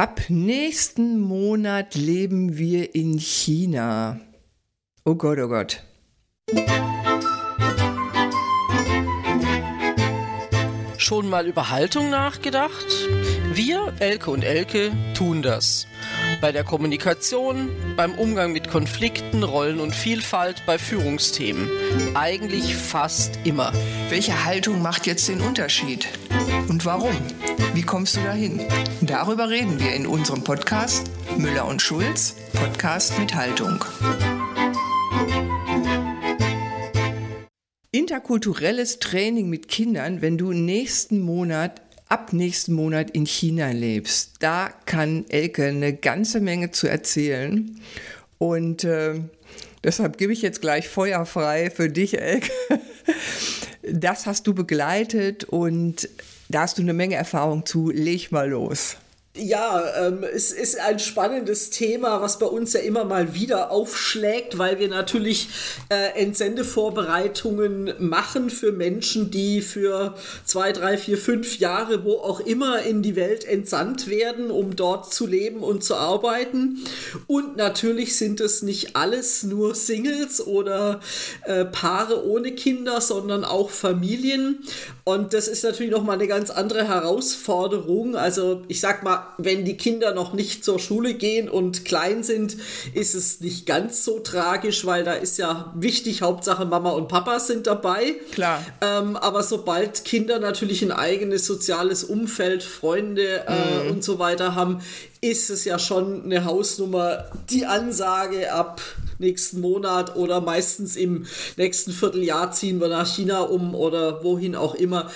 Ab nächsten Monat leben wir in China. Oh Gott, oh Gott. Schon mal über Haltung nachgedacht? Wir, Elke und Elke, tun das. Bei der Kommunikation, beim Umgang mit Konflikten, Rollen und Vielfalt, bei Führungsthemen. Eigentlich fast immer. Welche Haltung macht jetzt den Unterschied? Und warum? Wie kommst du dahin? Darüber reden wir in unserem Podcast Müller und Schulz, Podcast mit Haltung. Interkulturelles Training mit Kindern, wenn du nächsten Monat ab nächsten Monat in China lebst. Da kann Elke eine ganze Menge zu erzählen. Und äh, deshalb gebe ich jetzt gleich Feuer frei für dich, Elke. Das hast du begleitet und da hast du eine Menge Erfahrung zu. Leg mal los. Ja, ähm, es ist ein spannendes Thema, was bei uns ja immer mal wieder aufschlägt, weil wir natürlich äh, Entsendevorbereitungen machen für Menschen, die für zwei, drei, vier, fünf Jahre, wo auch immer in die Welt entsandt werden, um dort zu leben und zu arbeiten. Und natürlich sind es nicht alles nur Singles oder äh, Paare ohne Kinder, sondern auch Familien. Und das ist natürlich nochmal eine ganz andere Herausforderung. Also ich sag mal, wenn die Kinder noch nicht zur Schule gehen und klein sind, ist es nicht ganz so tragisch, weil da ist ja wichtig, Hauptsache Mama und Papa sind dabei. Klar. Ähm, aber sobald Kinder natürlich ein eigenes soziales Umfeld, Freunde äh, mhm. und so weiter haben, ist es ja schon eine Hausnummer. Die Ansage ab nächsten Monat oder meistens im nächsten Vierteljahr ziehen wir nach China um oder wohin auch immer.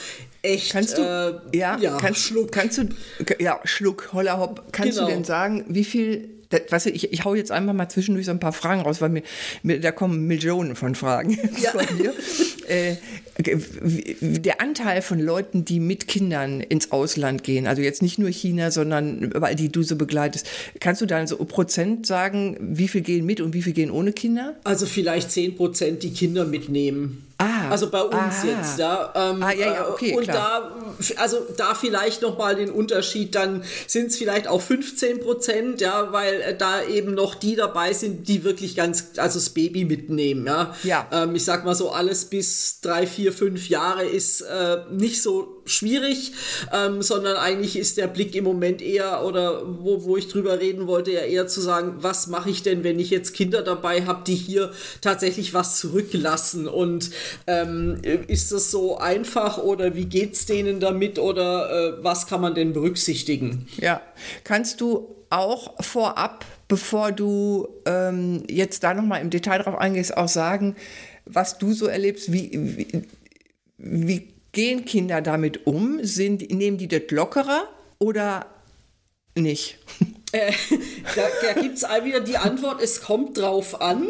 Echt, kannst du, äh, ja, ja, kannst, Schluck. Kannst du, ja, Schluck, Holla Hopp, kannst genau. du denn sagen, wie viel das, weißt du, ich, ich hau jetzt einfach mal zwischendurch so ein paar Fragen raus, weil mir, mir da kommen Millionen von Fragen ja. von mir. Äh, der Anteil von Leuten, die mit Kindern ins Ausland gehen, also jetzt nicht nur China, sondern weil die du so begleitest, kannst du da so Prozent sagen, wie viel gehen mit und wie viel gehen ohne Kinder? Also vielleicht 10 Prozent, die Kinder mitnehmen. Ah, also bei uns aha. jetzt, ja. Ähm, ah, ja, ja, okay, und klar. da, also da vielleicht nochmal den Unterschied, dann sind es vielleicht auch 15 Prozent, ja, weil äh, da eben noch die dabei sind, die wirklich ganz, also das Baby mitnehmen, ja. ja. Ähm, ich sag mal so, alles bis drei, vier, fünf Jahre ist äh, nicht so schwierig, ähm, sondern eigentlich ist der Blick im Moment eher, oder wo, wo ich drüber reden wollte, ja eher zu sagen, was mache ich denn, wenn ich jetzt Kinder dabei habe, die hier tatsächlich was zurücklassen? Und ähm, ist das so einfach oder wie geht es denen damit oder äh, was kann man denn berücksichtigen? Ja, kannst du auch vorab, bevor du ähm, jetzt da nochmal im Detail drauf eingehst, auch sagen, was du so erlebst, wie, wie, wie gehen Kinder damit um? Sind, nehmen die das lockerer oder nicht? Äh, da da gibt es wieder die Antwort, es kommt drauf an.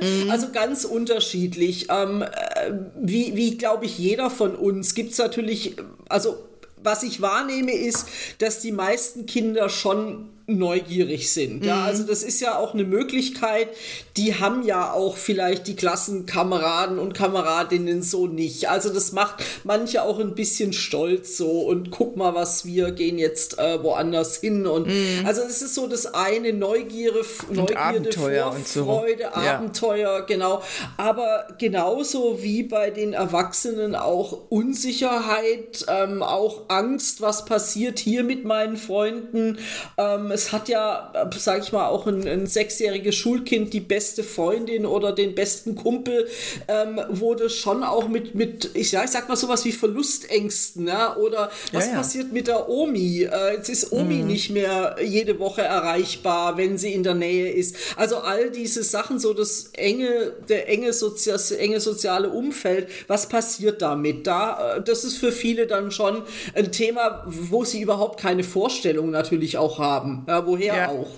Mhm. Also ganz unterschiedlich. Ähm, äh, wie, wie glaube ich, jeder von uns gibt es natürlich, also was ich wahrnehme, ist, dass die meisten Kinder schon neugierig sind. Mhm. Ja, also das ist ja auch eine Möglichkeit. Die haben ja auch vielleicht die Klassenkameraden und Kameradinnen so nicht. Also das macht manche auch ein bisschen stolz so und guck mal, was wir gehen jetzt äh, woanders hin und mhm. also es ist so das eine Neugierde, Neugierde, Abenteuer Vorfreude, so. Abenteuer, ja. genau. Aber genauso wie bei den Erwachsenen auch Unsicherheit, ähm, auch Angst, was passiert hier mit meinen Freunden. Ähm, es hat ja, sag ich mal, auch ein, ein sechsjähriges Schulkind die beste Freundin oder den besten Kumpel, ähm, wurde schon auch mit, mit ich, ja, ich sag mal sowas wie Verlustängsten, ja? oder was ja, ja. passiert mit der Omi? Äh, jetzt ist Omi mhm. nicht mehr jede Woche erreichbar, wenn sie in der Nähe ist. Also all diese Sachen, so das enge, der enge, Sozi enge soziale Umfeld, was passiert damit? Da, äh, das ist für viele dann schon ein Thema, wo sie überhaupt keine Vorstellung natürlich auch haben. Ja, woher ja. auch.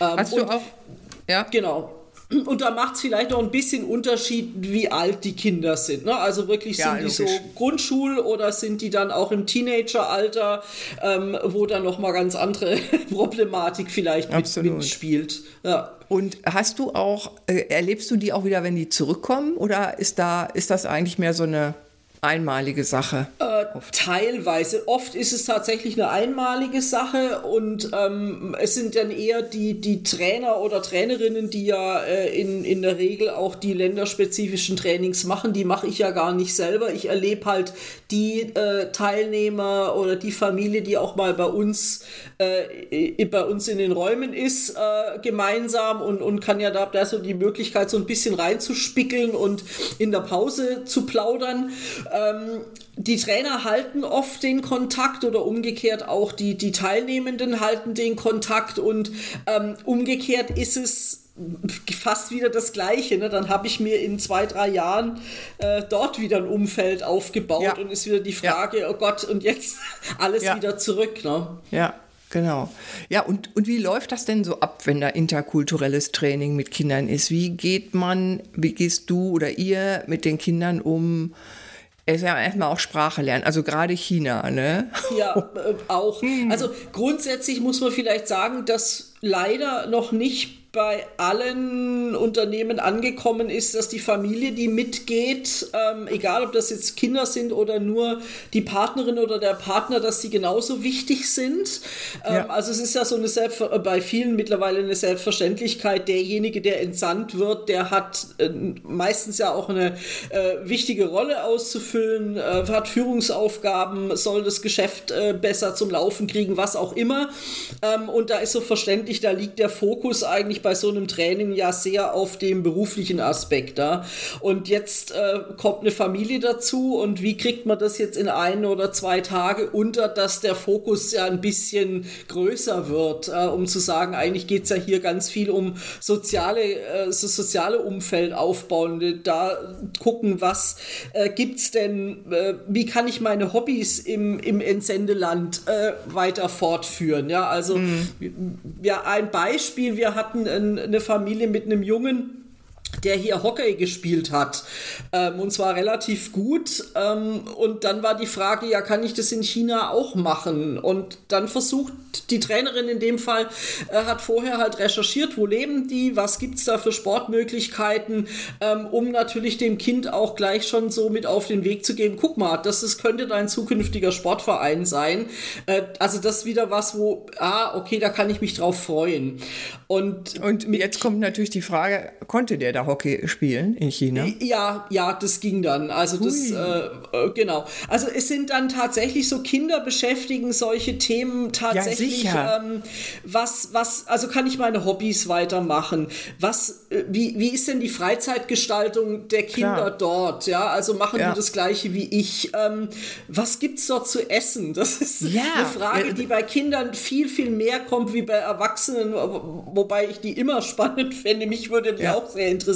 Ähm, Hast du auch? Ja. Genau. Und da macht es vielleicht noch ein bisschen Unterschied, wie alt die Kinder sind. Ne? Also wirklich ja, sind logisch. die so Grundschul- oder sind die dann auch im Teenageralter, ähm, wo dann noch mal ganz andere Problematik vielleicht mit, mitspielt. Ja. Und hast du auch, äh, erlebst du die auch wieder, wenn die zurückkommen? Oder ist da, ist das eigentlich mehr so eine einmalige Sache? Äh, teilweise. Oft ist es tatsächlich eine einmalige Sache und ähm, es sind dann eher die, die Trainer oder Trainerinnen, die ja äh, in, in der Regel auch die länderspezifischen Trainings machen. Die mache ich ja gar nicht selber. Ich erlebe halt die äh, Teilnehmer oder die Familie, die auch mal bei uns, äh, bei uns in den Räumen ist, äh, gemeinsam und, und kann ja da, da so die Möglichkeit, so ein bisschen reinzuspickeln und in der Pause zu plaudern. Ähm, die Trainer halten oft den Kontakt oder umgekehrt auch die, die Teilnehmenden halten den Kontakt und ähm, umgekehrt ist es fast wieder das Gleiche. Ne? Dann habe ich mir in zwei, drei Jahren äh, dort wieder ein Umfeld aufgebaut ja. und ist wieder die Frage, ja. oh Gott, und jetzt alles ja. wieder zurück. Ne? Ja. Genau. Ja, und, und wie läuft das denn so ab, wenn da interkulturelles Training mit Kindern ist? Wie geht man, wie gehst du oder ihr mit den Kindern um? Es ist ja erstmal auch Sprache lernen, also gerade China, ne? Ja, äh, auch. Also grundsätzlich muss man vielleicht sagen, dass leider noch nicht bei allen Unternehmen angekommen ist, dass die Familie, die mitgeht, ähm, egal ob das jetzt Kinder sind oder nur die Partnerin oder der Partner, dass sie genauso wichtig sind. Ähm, ja. Also es ist ja so eine Selbst bei vielen mittlerweile eine Selbstverständlichkeit. Derjenige, der entsandt wird, der hat äh, meistens ja auch eine äh, wichtige Rolle auszufüllen, äh, hat Führungsaufgaben, soll das Geschäft äh, besser zum Laufen kriegen, was auch immer. Ähm, und da ist so verständlich, da liegt der Fokus eigentlich eigentlich bei so einem Training ja sehr auf dem beruflichen Aspekt da. Und jetzt äh, kommt eine Familie dazu und wie kriegt man das jetzt in ein oder zwei Tage unter, dass der Fokus ja ein bisschen größer wird, äh, um zu sagen, eigentlich geht es ja hier ganz viel um soziale, äh, das soziale Umfeld aufbauen, da gucken, was äh, gibt es denn, äh, wie kann ich meine Hobbys im, im Entsendeland äh, weiter fortführen. Ja, also mhm. ja, ein Beispiel, wir hatten eine Familie mit einem Jungen, der hier Hockey gespielt hat ähm, und zwar relativ gut. Ähm, und dann war die Frage, ja, kann ich das in China auch machen? Und dann versucht die Trainerin in dem Fall, äh, hat vorher halt recherchiert, wo leben die, was gibt es da für Sportmöglichkeiten, ähm, um natürlich dem Kind auch gleich schon so mit auf den Weg zu geben, guck mal, das ist, könnte dein zukünftiger Sportverein sein. Äh, also das ist wieder was, wo, ah, okay, da kann ich mich drauf freuen. Und, und jetzt kommt natürlich die Frage, konnte der da Hockey spielen in China? Ja, ja, das ging dann. Also Hui. das, äh, äh, genau. Also es sind dann tatsächlich so Kinder beschäftigen solche Themen tatsächlich. Ja, ähm, was, was, also kann ich meine Hobbys weitermachen? Was, äh, wie, wie ist denn die Freizeitgestaltung der Kinder Klar. dort? Ja, also machen ja. die das Gleiche wie ich? Ähm, was gibt's dort zu essen? Das ist ja. eine Frage, die bei Kindern viel, viel mehr kommt wie bei Erwachsenen wobei ich die immer spannend fände. Mich würde die auch sehr interessieren.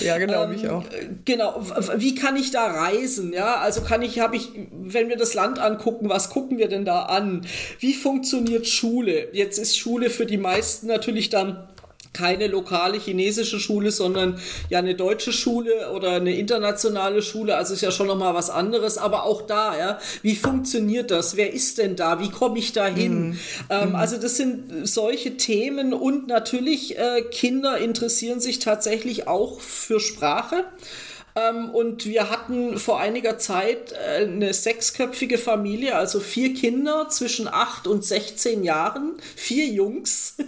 Ja, genau, ähm, mich auch. Genau, wie kann ich da reisen? Ja, also kann ich, habe ich, wenn wir das Land angucken, was gucken wir denn da an? Wie funktioniert Schule? Jetzt ist Schule für die meisten natürlich dann keine lokale chinesische Schule, sondern ja eine deutsche Schule oder eine internationale Schule. Also ist ja schon noch mal was anderes. Aber auch da, ja, wie funktioniert das? Wer ist denn da? Wie komme ich da hin? Mhm. Ähm, mhm. Also das sind solche Themen und natürlich äh, Kinder interessieren sich tatsächlich auch für Sprache. Ähm, und wir hatten vor einiger Zeit äh, eine sechsköpfige Familie, also vier Kinder zwischen acht und 16 Jahren, vier Jungs.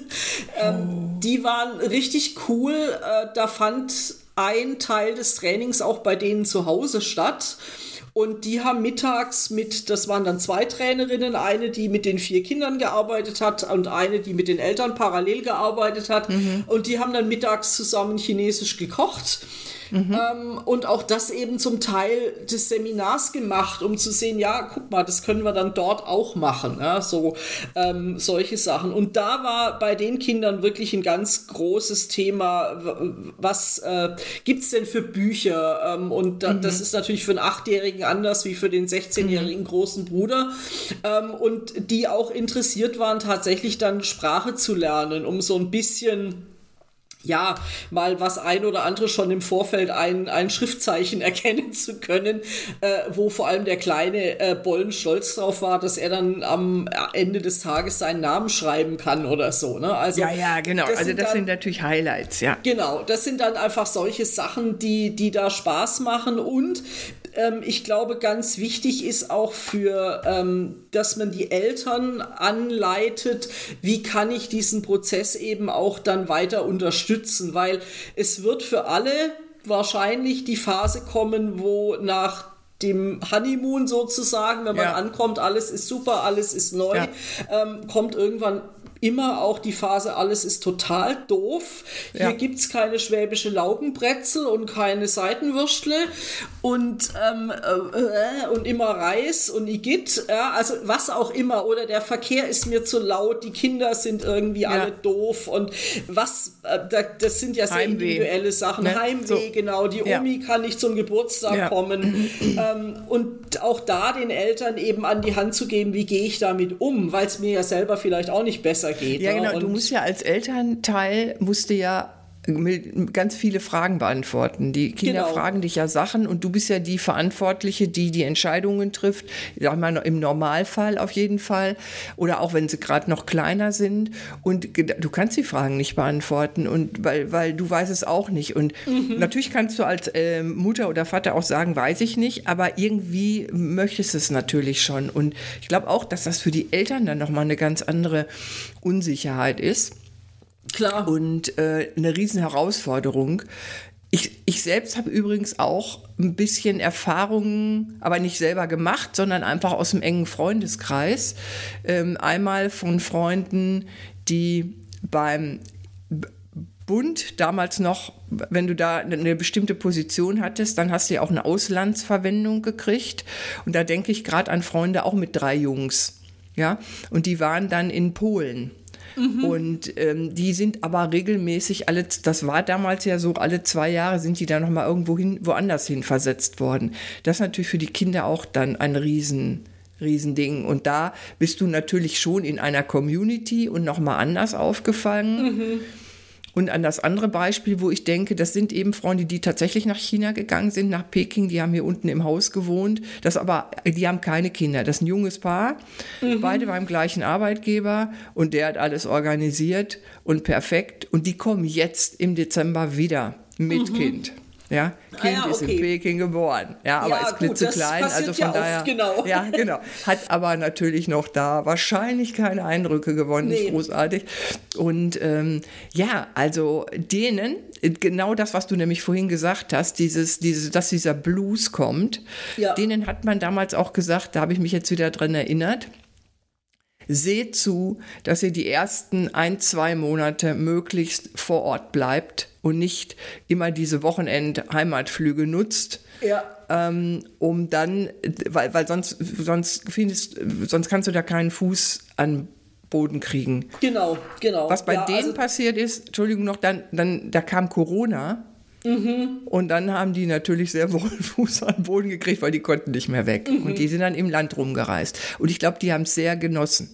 ähm, oh. Die waren richtig cool. Äh, da fand ein Teil des Trainings auch bei denen zu Hause statt. Und die haben mittags mit, das waren dann zwei Trainerinnen, eine, die mit den vier Kindern gearbeitet hat und eine, die mit den Eltern parallel gearbeitet hat. Mhm. Und die haben dann mittags zusammen Chinesisch gekocht. Mhm. Ähm, und auch das eben zum Teil des Seminars gemacht, um zu sehen, ja, guck mal, das können wir dann dort auch machen. Ja, so ähm, solche Sachen. Und da war bei den Kindern wirklich ein ganz großes Thema, was äh, gibt es denn für Bücher? Ähm, und da, mhm. das ist natürlich für einen Achtjährigen anders wie für den 16-jährigen mhm. großen Bruder. Ähm, und die auch interessiert waren, tatsächlich dann Sprache zu lernen, um so ein bisschen ja, mal was ein oder andere schon im Vorfeld ein, ein Schriftzeichen erkennen zu können, äh, wo vor allem der kleine äh, Bollen stolz drauf war, dass er dann am Ende des Tages seinen Namen schreiben kann oder so. Ne? Also, ja, ja, genau. Das also das dann, sind natürlich Highlights, ja. Genau, das sind dann einfach solche Sachen, die, die da Spaß machen und ähm, ich glaube, ganz wichtig ist auch für, ähm, dass man die Eltern anleitet, wie kann ich diesen Prozess eben auch dann weiter unterstützen, weil es wird für alle wahrscheinlich die Phase kommen, wo nach dem Honeymoon sozusagen, wenn man ja. ankommt, alles ist super, alles ist neu, ja. ähm, kommt irgendwann immer auch die Phase, alles ist total doof. Hier ja. gibt es keine schwäbische Laugenbrezel und keine Seitenwürstle und, ähm, äh, und immer Reis und Igitt, ja, also was auch immer. Oder der Verkehr ist mir zu laut, die Kinder sind irgendwie ja. alle doof und was, äh, das sind ja sehr Heimweh. individuelle Sachen. Ne? Heimweh, so. genau. Die Omi kann nicht zum Geburtstag kommen. ähm, und auch da den Eltern eben an die Hand zu geben, wie gehe ich damit um, weil es mir ja selber vielleicht auch nicht besser weitergeht. Ja, genau. Und du musst ja als Elternteil, musst du ja ganz viele Fragen beantworten. Die Kinder genau. fragen dich ja Sachen und du bist ja die Verantwortliche, die die Entscheidungen trifft. Sag mal im Normalfall auf jeden Fall oder auch wenn sie gerade noch kleiner sind und du kannst die Fragen nicht beantworten und weil weil du weißt es auch nicht und mhm. natürlich kannst du als äh, Mutter oder Vater auch sagen, weiß ich nicht, aber irgendwie möchtest du es natürlich schon und ich glaube auch, dass das für die Eltern dann noch mal eine ganz andere Unsicherheit ist. Klar. Und äh, eine riesen Herausforderung. Ich, ich selbst habe übrigens auch ein bisschen Erfahrungen, aber nicht selber gemacht, sondern einfach aus dem engen Freundeskreis. Ähm, einmal von Freunden, die beim Bund damals noch, wenn du da eine bestimmte Position hattest, dann hast du ja auch eine Auslandsverwendung gekriegt. Und da denke ich gerade an Freunde auch mit drei Jungs. Ja, und die waren dann in Polen. Mhm. Und ähm, die sind aber regelmäßig alle, das war damals ja so, alle zwei Jahre sind die dann nochmal irgendwo hin, woanders hin versetzt worden. Das ist natürlich für die Kinder auch dann ein Riesen, Riesending. Und da bist du natürlich schon in einer Community und nochmal anders aufgefangen. Mhm. Und an das andere Beispiel, wo ich denke, das sind eben Freunde, die tatsächlich nach China gegangen sind, nach Peking, die haben hier unten im Haus gewohnt. Das aber, die haben keine Kinder. Das ist ein junges Paar, mhm. beide beim gleichen Arbeitgeber und der hat alles organisiert und perfekt. Und die kommen jetzt im Dezember wieder mit mhm. Kind. Ja, Kind ah, ja, okay. ist in Peking geboren. Ja, aber ja, ist klitzeklein. Also von ja daher. Oft, genau. Ja, genau. Hat aber natürlich noch da wahrscheinlich keine Eindrücke gewonnen. Nee. Großartig. Und ähm, ja, also denen, genau das, was du nämlich vorhin gesagt hast, dieses, dieses, dass dieser Blues kommt, ja. denen hat man damals auch gesagt, da habe ich mich jetzt wieder dran erinnert seht zu, dass ihr die ersten ein, zwei Monate möglichst vor Ort bleibt und nicht immer diese Wochenend-Heimatflüge nutzt. Ja. Ähm, um dann, weil, weil sonst, sonst, findest, sonst kannst du da keinen Fuß an Boden kriegen. Genau, genau. Was bei ja, denen also passiert ist, Entschuldigung noch, dann, dann da kam Corona. Mhm. Und dann haben die natürlich sehr wohl Fuß an Boden gekriegt, weil die konnten nicht mehr weg. Mhm. Und die sind dann im Land rumgereist. Und ich glaube, die haben es sehr genossen.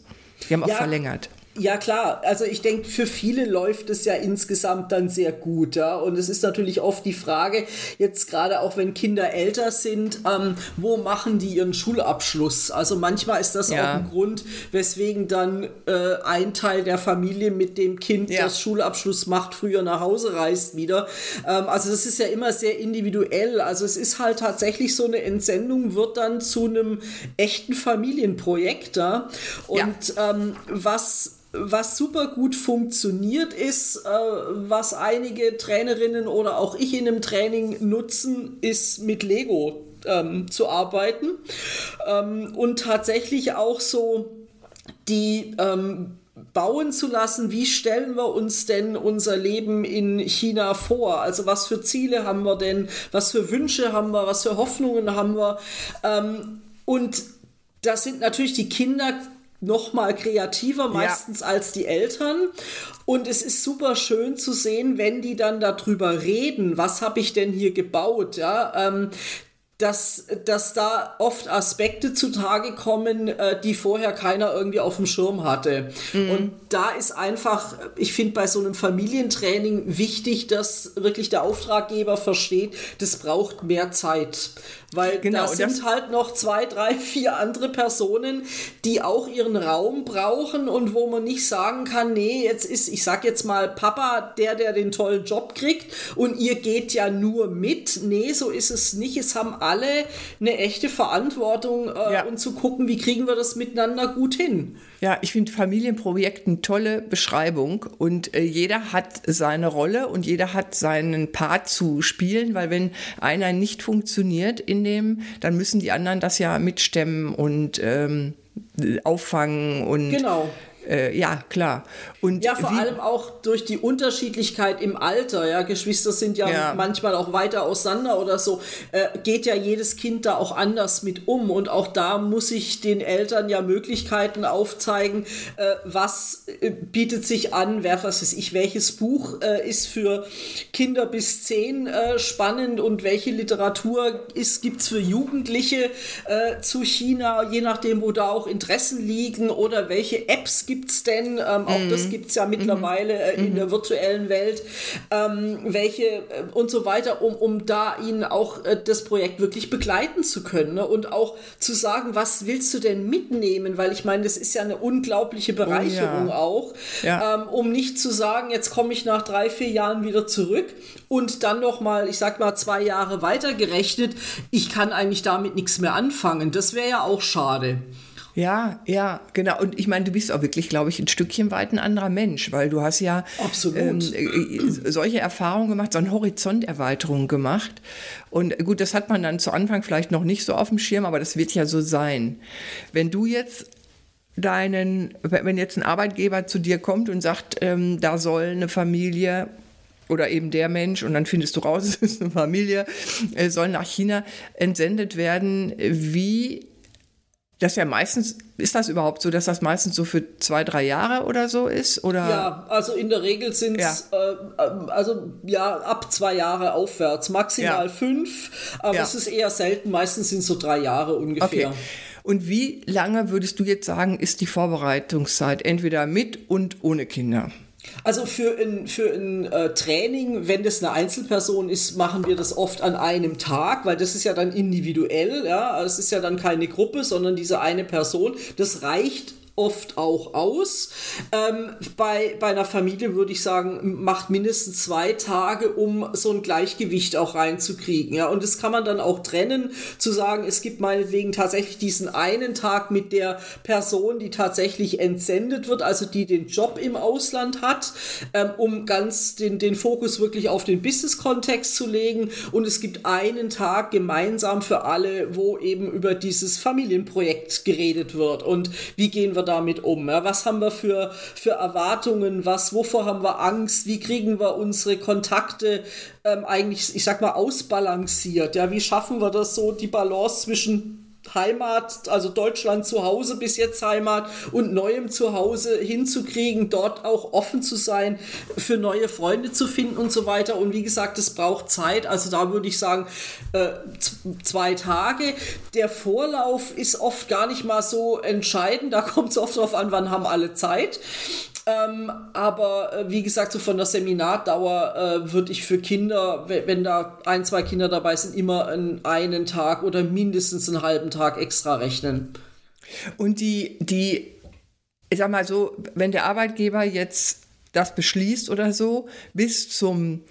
Die haben auch ja, verlängert. Ja, klar. Also ich denke, für viele läuft es ja insgesamt dann sehr gut. Ja? Und es ist natürlich oft die Frage, jetzt gerade auch wenn Kinder älter sind, ähm, wo machen die ihren Schulabschluss? Also manchmal ist das ja. auch ein Grund, weswegen dann äh, ein Teil der Familie mit dem Kind, ja. das Schulabschluss macht, früher nach Hause reist wieder. Ähm, also das ist ja immer sehr individuell. Also es ist halt tatsächlich so eine Entsendung, wird dann zu einem echten Familienprojekt. Ja? Und ja. Ähm, was was super gut funktioniert ist, äh, was einige Trainerinnen oder auch ich in einem Training nutzen, ist mit Lego ähm, zu arbeiten ähm, und tatsächlich auch so die ähm, bauen zu lassen, wie stellen wir uns denn unser Leben in China vor? Also was für Ziele haben wir denn? Was für Wünsche haben wir? Was für Hoffnungen haben wir? Ähm, und das sind natürlich die Kinder noch mal kreativer meistens ja. als die Eltern und es ist super schön zu sehen, wenn die dann darüber reden, was habe ich denn hier gebaut, ja, ähm, dass, dass da oft Aspekte zutage kommen, äh, die vorher keiner irgendwie auf dem Schirm hatte. Mhm. Und da ist einfach, ich finde bei so einem Familientraining wichtig, dass wirklich der Auftraggeber versteht, das braucht mehr Zeit. Weil genau, da sind halt noch zwei, drei, vier andere Personen, die auch ihren Raum brauchen und wo man nicht sagen kann, nee, jetzt ist, ich sag jetzt mal, Papa der, der den tollen Job kriegt und ihr geht ja nur mit. Nee, so ist es nicht. Es haben alle eine echte Verantwortung äh, ja. und zu gucken, wie kriegen wir das miteinander gut hin. Ja, ich finde Familienprojekt eine tolle Beschreibung und äh, jeder hat seine Rolle und jeder hat seinen Part zu spielen, weil wenn einer nicht funktioniert in dem, dann müssen die anderen das ja mitstemmen und ähm, auffangen und genau. Äh, ja, klar. Und ja, vor allem auch durch die Unterschiedlichkeit im Alter. Ja, Geschwister sind ja, ja. manchmal auch weiter auseinander oder so. Äh, geht ja jedes Kind da auch anders mit um. Und auch da muss ich den Eltern ja Möglichkeiten aufzeigen, äh, was äh, bietet sich an, wer was ist ich, welches Buch äh, ist für Kinder bis zehn äh, spannend und welche Literatur gibt es für Jugendliche zu China, je nachdem, wo da auch Interessen liegen oder welche Apps gibt gibt es denn? Ähm, auch mhm. das gibt es ja mittlerweile äh, in mhm. der virtuellen Welt. Ähm, welche äh, und so weiter, um, um da ihnen auch äh, das Projekt wirklich begleiten zu können ne? und auch zu sagen, was willst du denn mitnehmen? Weil ich meine, das ist ja eine unglaubliche Bereicherung oh, ja. auch, ja. Ähm, um nicht zu sagen, jetzt komme ich nach drei, vier Jahren wieder zurück und dann noch mal, ich sag mal, zwei Jahre weiter gerechnet, ich kann eigentlich damit nichts mehr anfangen. Das wäre ja auch schade. Ja, ja, genau. Und ich meine, du bist auch wirklich, glaube ich, ein Stückchen weit ein anderer Mensch, weil du hast ja ähm, äh, solche Erfahrungen gemacht, so eine Horizonterweiterung gemacht. Und gut, das hat man dann zu Anfang vielleicht noch nicht so auf dem Schirm, aber das wird ja so sein. Wenn du jetzt deinen, wenn jetzt ein Arbeitgeber zu dir kommt und sagt, ähm, da soll eine Familie oder eben der Mensch, und dann findest du raus, es ist eine Familie, äh, soll nach China entsendet werden. Wie das ja meistens, ist das überhaupt so, dass das meistens so für zwei, drei Jahre oder so ist? Oder? Ja, also in der Regel sind es, ja. äh, also ja, ab zwei Jahre aufwärts, maximal ja. fünf, aber ja. es ist eher selten, meistens sind es so drei Jahre ungefähr. Okay. Und wie lange würdest du jetzt sagen, ist die Vorbereitungszeit, entweder mit und ohne Kinder? Also für ein, für ein äh, Training, wenn das eine Einzelperson ist, machen wir das oft an einem Tag, weil das ist ja dann individuell, ja, es ist ja dann keine Gruppe, sondern diese eine Person. Das reicht oft auch aus. Ähm, bei, bei einer Familie würde ich sagen, macht mindestens zwei Tage, um so ein Gleichgewicht auch reinzukriegen. Ja, und das kann man dann auch trennen, zu sagen, es gibt meinetwegen tatsächlich diesen einen Tag mit der Person, die tatsächlich entsendet wird, also die den Job im Ausland hat, ähm, um ganz den, den Fokus wirklich auf den Business-Kontext zu legen. Und es gibt einen Tag gemeinsam für alle, wo eben über dieses Familienprojekt geredet wird. Und wie gehen wir damit um? Ja, was haben wir für, für Erwartungen? Was, wovor haben wir Angst? Wie kriegen wir unsere Kontakte ähm, eigentlich, ich sag mal, ausbalanciert? Ja, wie schaffen wir das so, die Balance zwischen Heimat, also Deutschland zu Hause bis jetzt Heimat und neuem Zuhause hinzukriegen, dort auch offen zu sein, für neue Freunde zu finden und so weiter. Und wie gesagt, es braucht Zeit. Also da würde ich sagen, äh, zwei Tage. Der Vorlauf ist oft gar nicht mal so entscheidend. Da kommt es oft darauf an, wann haben alle Zeit. Ähm, aber äh, wie gesagt, so von der Seminardauer äh, würde ich für Kinder, wenn da ein, zwei Kinder dabei sind, immer einen, einen Tag oder mindestens einen halben Tag extra rechnen. Und die, die, ich sag mal so, wenn der Arbeitgeber jetzt das beschließt oder so, bis zum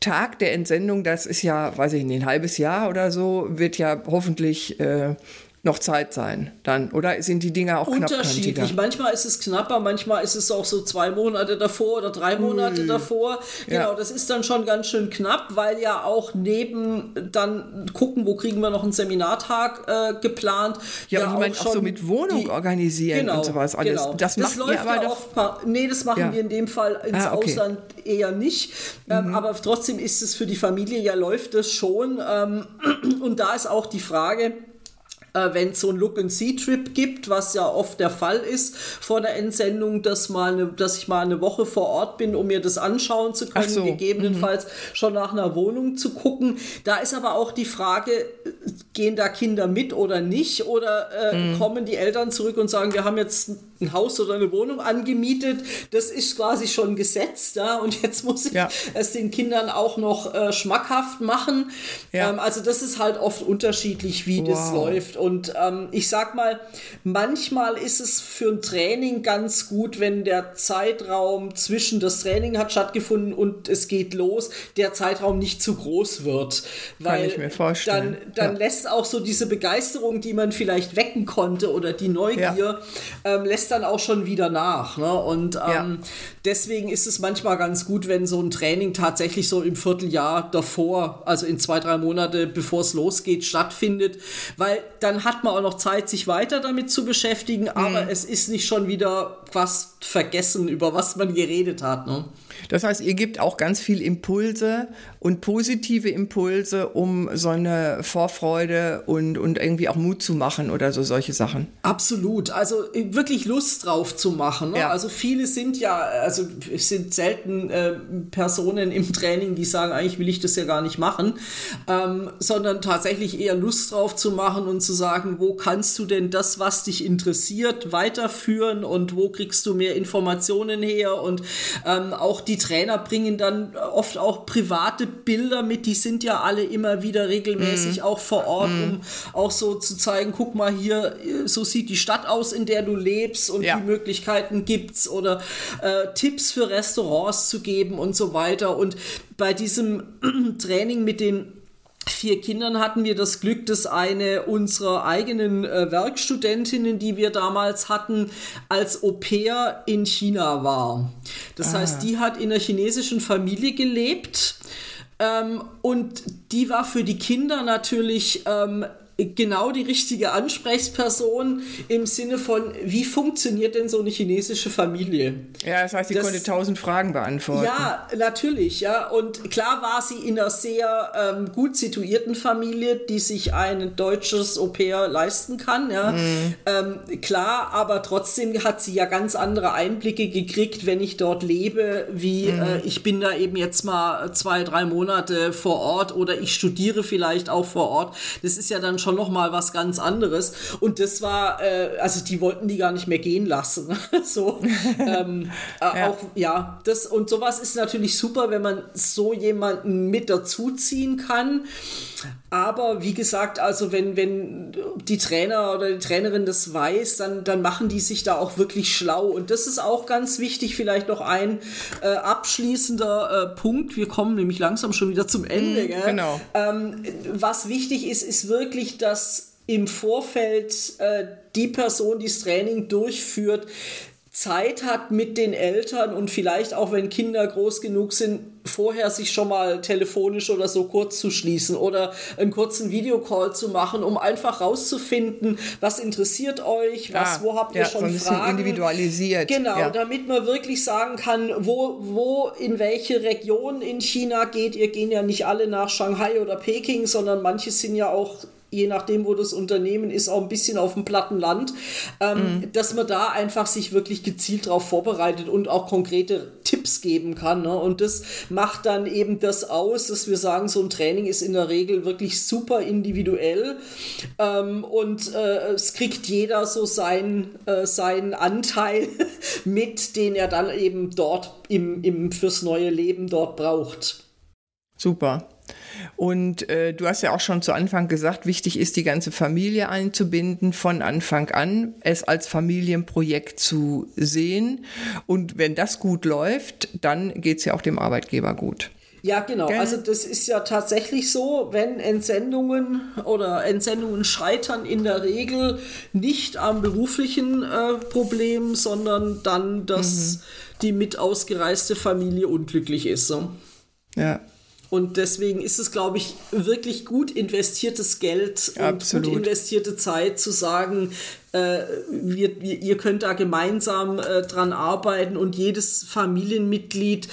Tag der Entsendung, das ist ja, weiß ich nicht, ein halbes Jahr oder so, wird ja hoffentlich äh, noch Zeit sein dann, oder sind die Dinger auch Unterschiedlich. Manchmal ist es knapper, manchmal ist es auch so zwei Monate davor oder drei Monate Ui. davor. Genau, ja. das ist dann schon ganz schön knapp, weil ja auch neben dann gucken, wo kriegen wir noch einen Seminartag äh, geplant. Ja, ja und ich meine auch, so mit Wohnung die, organisieren genau, und sowas alles. Genau. Das, das läuft ja oft, nee, das machen ja. wir in dem Fall ins ah, okay. Ausland eher nicht. Ähm, mhm. aber trotzdem ist es für die Familie ja läuft das schon. Ähm, und da ist auch die Frage, äh, wenn es so ein Look-and-See-Trip gibt, was ja oft der Fall ist vor der Entsendung, dass, mal eine, dass ich mal eine Woche vor Ort bin, um mir das anschauen zu können, so. gegebenenfalls mhm. schon nach einer Wohnung zu gucken. Da ist aber auch die Frage, gehen da Kinder mit oder nicht? Oder äh, mhm. kommen die Eltern zurück und sagen, wir haben jetzt ein Haus oder eine Wohnung angemietet, das ist quasi schon gesetzt, ja, und jetzt muss ich ja. es den Kindern auch noch äh, schmackhaft machen. Ja. Ähm, also das ist halt oft unterschiedlich, wie wow. das läuft. Und ähm, ich sag mal, manchmal ist es für ein Training ganz gut, wenn der Zeitraum zwischen das Training hat stattgefunden und es geht los, der Zeitraum nicht zu groß wird. Weil Kann ich mir vorstellen. Dann, dann ja. lässt lässt auch so diese Begeisterung, die man vielleicht wecken konnte oder die Neugier, ja. ähm, lässt dann auch schon wieder nach. Ne? Und ähm, ja. deswegen ist es manchmal ganz gut, wenn so ein Training tatsächlich so im Vierteljahr davor, also in zwei, drei Monate, bevor es losgeht, stattfindet, weil dann hat man auch noch Zeit, sich weiter damit zu beschäftigen, mhm. aber es ist nicht schon wieder was vergessen, über was man geredet hat. Ne? Das heißt, ihr gebt auch ganz viel Impulse und positive Impulse, um so eine Vorfreude und, und irgendwie auch Mut zu machen oder so solche Sachen. Absolut. Also äh, wirklich Lust drauf zu machen. Ne? Ja. Also viele sind ja, also es sind selten äh, Personen im Training, die sagen, eigentlich will ich das ja gar nicht machen, ähm, sondern tatsächlich eher Lust drauf zu machen und zu sagen, wo kannst du denn das, was dich interessiert, weiterführen und wo kriegst du mehr Informationen her und ähm, auch die Trainer bringen dann oft auch private Bilder mit, die sind ja alle immer wieder regelmäßig mm. auch vor Ort, mm. um auch so zu zeigen, guck mal hier, so sieht die Stadt aus, in der du lebst und ja. die Möglichkeiten gibt's oder äh, Tipps für Restaurants zu geben und so weiter. Und bei diesem Training mit den vier Kindern hatten wir das Glück, dass eine unserer eigenen äh, Werkstudentinnen, die wir damals hatten, als Au pair in China war. Das ah. heißt, die hat in einer chinesischen Familie gelebt. Ähm, und die war für die Kinder natürlich ähm, genau die richtige Ansprechperson im Sinne von, wie funktioniert denn so eine chinesische Familie? Ja, das heißt, sie das, konnte tausend Fragen beantworten. Ja, natürlich, ja. Und klar war sie in einer sehr ähm, gut situierten Familie, die sich ein deutsches Au-pair leisten kann, ja. Mhm. Ähm, klar, aber trotzdem hat sie ja ganz andere Einblicke gekriegt, wenn ich dort lebe, wie mhm. äh, ich bin da eben jetzt mal zwei, drei Monate vor Ort oder ich studiere vielleicht auch vor Ort. Das ist ja dann schon noch mal was ganz anderes. Und das war, äh, also die wollten die gar nicht mehr gehen lassen. so, ähm, äh, ja. auch, ja, das und sowas ist natürlich super, wenn man so jemanden mit dazuziehen kann. Aber wie gesagt, also wenn, wenn die Trainer oder die Trainerin das weiß, dann, dann machen die sich da auch wirklich schlau. Und das ist auch ganz wichtig, vielleicht noch ein äh, abschließender äh, Punkt. Wir kommen nämlich langsam schon wieder zum Ende. Mm, genau. Ähm, was wichtig ist, ist wirklich, dass im Vorfeld äh, die Person, die das Training durchführt, Zeit hat mit den Eltern und vielleicht auch, wenn Kinder groß genug sind, vorher sich schon mal telefonisch oder so kurz zu schließen oder einen kurzen Videocall zu machen, um einfach rauszufinden, was interessiert euch, was, ah, wo habt ihr ja, schon so Fragen. individualisiert. Genau, ja. damit man wirklich sagen kann, wo, wo, in welche Region in China geht ihr. Gehen ja nicht alle nach Shanghai oder Peking, sondern manche sind ja auch je nachdem, wo das Unternehmen ist, auch ein bisschen auf dem platten Land, ähm, mhm. dass man da einfach sich wirklich gezielt darauf vorbereitet und auch konkrete Tipps geben kann. Ne? Und das macht dann eben das aus, dass wir sagen, so ein Training ist in der Regel wirklich super individuell ähm, und äh, es kriegt jeder so sein, äh, seinen Anteil mit, den er dann eben dort im, im fürs neue Leben dort braucht. Super. Und äh, du hast ja auch schon zu Anfang gesagt, wichtig ist, die ganze Familie einzubinden, von Anfang an, es als Familienprojekt zu sehen. Und wenn das gut läuft, dann geht es ja auch dem Arbeitgeber gut. Ja, genau. Gell? Also das ist ja tatsächlich so, wenn Entsendungen oder Entsendungen scheitern in der Regel nicht am beruflichen äh, Problem, sondern dann, dass mhm. die mit ausgereiste Familie unglücklich ist. So. Ja, und deswegen ist es, glaube ich, wirklich gut investiertes Geld und Absolut. gut investierte Zeit zu sagen, äh, wir, wir, ihr könnt da gemeinsam äh, dran arbeiten und jedes Familienmitglied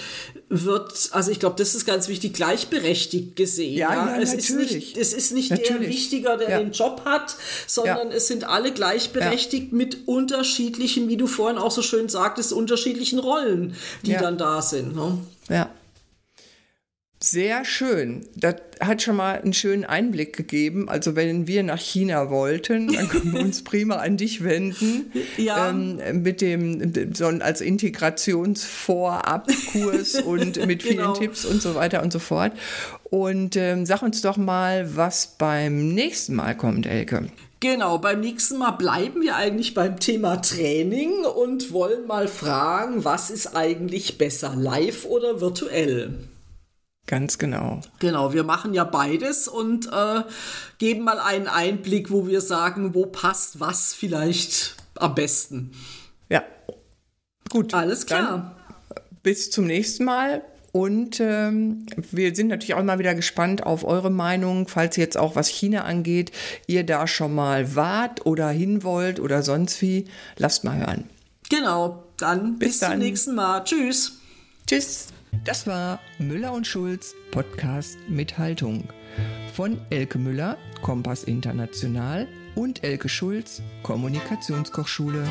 wird, also ich glaube, das ist ganz wichtig, gleichberechtigt gesehen. Ja, ja. ja es, natürlich. Ist nicht, es ist nicht natürlich. der Wichtiger, der ja. den Job hat, sondern es sind alle gleichberechtigt mit unterschiedlichen, wie du vorhin auch so schön sagtest, unterschiedlichen Rollen, die dann da sind. Ne? Ja. Sehr schön. Das hat schon mal einen schönen Einblick gegeben. Also wenn wir nach China wollten, dann können wir uns prima an dich wenden. Ja. Ähm, mit dem, so als Integrationsvorabkurs und mit vielen genau. Tipps und so weiter und so fort. Und ähm, sag uns doch mal, was beim nächsten Mal kommt, Elke. Genau, beim nächsten Mal bleiben wir eigentlich beim Thema Training und wollen mal fragen, was ist eigentlich besser, live oder virtuell? Ganz genau. Genau, wir machen ja beides und äh, geben mal einen Einblick, wo wir sagen, wo passt was vielleicht am besten. Ja. Gut. Alles klar. bis zum nächsten Mal. Und ähm, wir sind natürlich auch mal wieder gespannt auf eure Meinung, falls jetzt auch was China angeht, ihr da schon mal wart oder hin wollt oder sonst wie. Lasst mal hören. Genau, dann bis, bis dann. zum nächsten Mal. Tschüss. Tschüss. Das war Müller und Schulz Podcast mit Haltung von Elke Müller, Kompass International und Elke Schulz, Kommunikationskochschule.